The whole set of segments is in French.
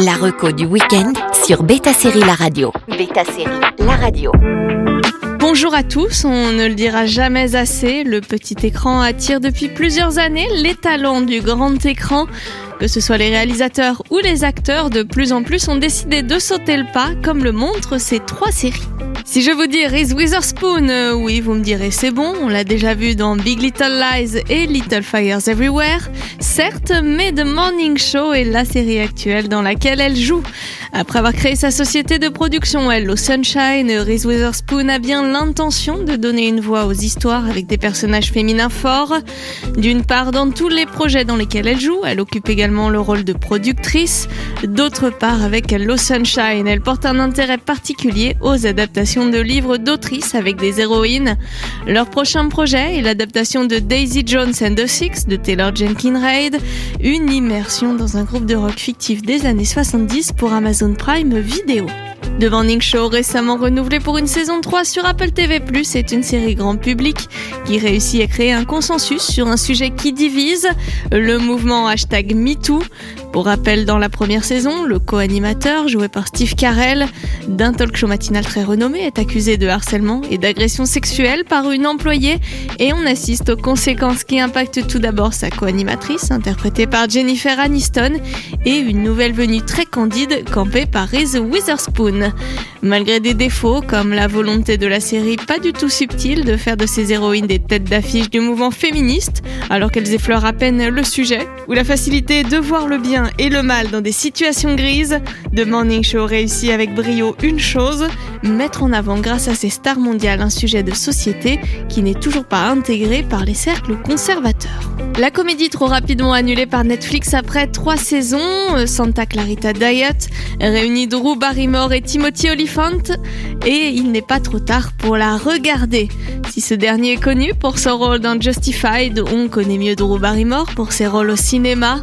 La reco du week-end sur Beta Série La Radio. Beta Série La Radio. Bonjour à tous, on ne le dira jamais assez, le petit écran attire depuis plusieurs années les talents du grand écran. Que ce soit les réalisateurs ou les acteurs, de plus en plus ont décidé de sauter le pas, comme le montrent ces trois séries. Si je vous dis Reese Witherspoon, euh, oui, vous me direz c'est bon, on l'a déjà vu dans Big Little Lies et Little Fires Everywhere, certes, mais The Morning Show est la série actuelle dans laquelle elle joue. Après avoir créé sa société de production Hello Sunshine, Reese Witherspoon a bien l'intention de donner une voix aux histoires avec des personnages féminins forts. D'une part, dans tous les projets dans lesquels elle joue, elle occupe également le rôle de productrice. D'autre part, avec Hello Sunshine, elle porte un intérêt particulier aux adaptations de livres d'autrices avec des héroïnes. Leur prochain projet est l'adaptation de Daisy Jones and the Six de Taylor Jenkins Reid, une immersion dans un groupe de rock fictif des années 70 pour Amazon Prime Video. The Morning Show, récemment renouvelé pour une saison 3 sur Apple TV+, est une série grand public qui réussit à créer un consensus sur un sujet qui divise, le mouvement hashtag MeToo. Pour rappel, dans la première saison, le co-animateur, joué par Steve Carell, d'un talk show matinal très renommé, est accusé de harcèlement et d'agression sexuelle par une employée et on assiste aux conséquences qui impactent tout d'abord sa co-animatrice, interprétée par Jennifer Aniston, et une nouvelle venue très candide, campée par Reese Witherspoon. Malgré des défauts, comme la volonté de la série pas du tout subtile de faire de ses héroïnes des têtes d'affiche du mouvement féministe, alors qu'elles effleurent à peine le sujet, ou la facilité de voir le bien et le mal dans des situations grises, The Morning Show réussit avec brio une chose, mettre en avant grâce à ses stars mondiales un sujet de société qui n'est toujours pas intégré par les cercles conservateurs. La comédie trop rapidement annulée par Netflix après trois saisons, Santa Clarita Diet, réunit Drew Barrymore et Timothy Olyphant, et il n'est pas trop tard pour la regarder. Si ce dernier est connu pour son rôle dans Justified, on connaît mieux Drew Barrymore pour ses rôles au cinéma.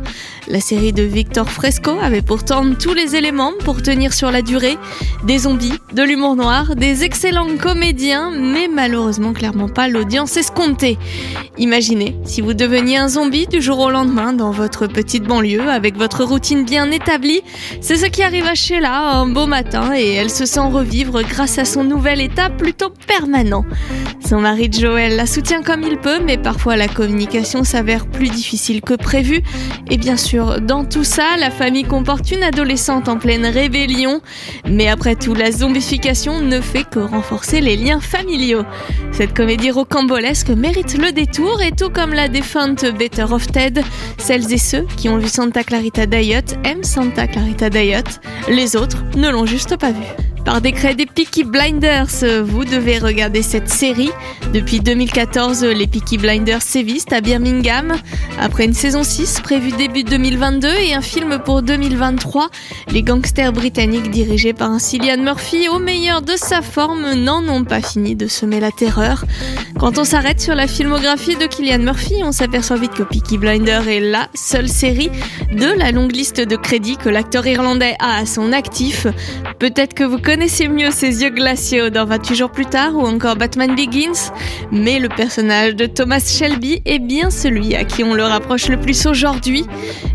La série de Victor Fresco avait pourtant tous les éléments pour tenir sur la durée. Des zombies, de l'humour noir, des excellents comédiens, mais malheureusement clairement pas l'audience escomptée. Imaginez si vous deveniez un zombie du jour au lendemain dans votre petite banlieue avec votre routine bien établie. C'est ce qui arrive à Sheila un beau matin et elle se sent revivre grâce à son nouvel état plutôt permanent. Son mari Joël la soutient comme il peut, mais parfois la communication s'avère plus difficile que prévu. Et bien sûr, dans tout ça, la famille comporte une adolescente en pleine rébellion. Mais après tout, la zombification ne fait que renforcer les liens familiaux. Cette comédie rocambolesque mérite le détour et tout comme la défunte Better of Ted, celles et ceux qui ont vu Santa Clarita Diet aiment Santa Clarita Diet. Les autres ne l'ont juste pas vu. Par décret des Peaky Blinders, vous devez regarder cette série. Depuis 2014, les Peaky Blinders sévissent à Birmingham. Après une saison 6 prévue début 2022 et un film pour 2023, les gangsters britanniques dirigés par un Cillian Murphy au meilleur de sa forme n'en ont pas fini de semer la terreur. Quand on s'arrête sur la filmographie de Cillian Murphy, on s'aperçoit vite que Peaky Blinders est la seule série de la longue liste de crédits que l'acteur irlandais a à son actif. Peut-être que vous connaissez mieux ses yeux glaciaux dans 28 jours plus tard ou encore Batman Begins, mais le personnage de Thomas Shelby est bien celui à qui on le rapproche le plus aujourd'hui.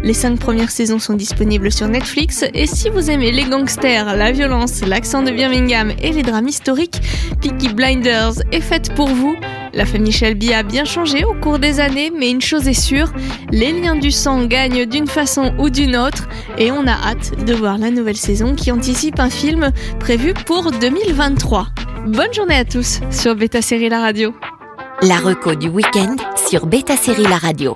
Les cinq premières saisons sont disponibles sur Netflix et si vous aimez les gangsters, la violence, l'accent de Birmingham et les drames historiques, Peaky Blinders est faite pour vous. La famille Shelby a bien changé au cours des années, mais une chose est sûre, les liens du sang gagnent d'une façon ou d'une autre, et on a hâte de voir la nouvelle saison qui anticipe un film prévu pour 2023. Bonne journée à tous sur Beta Série La Radio. La reco du week-end sur Beta Série La Radio.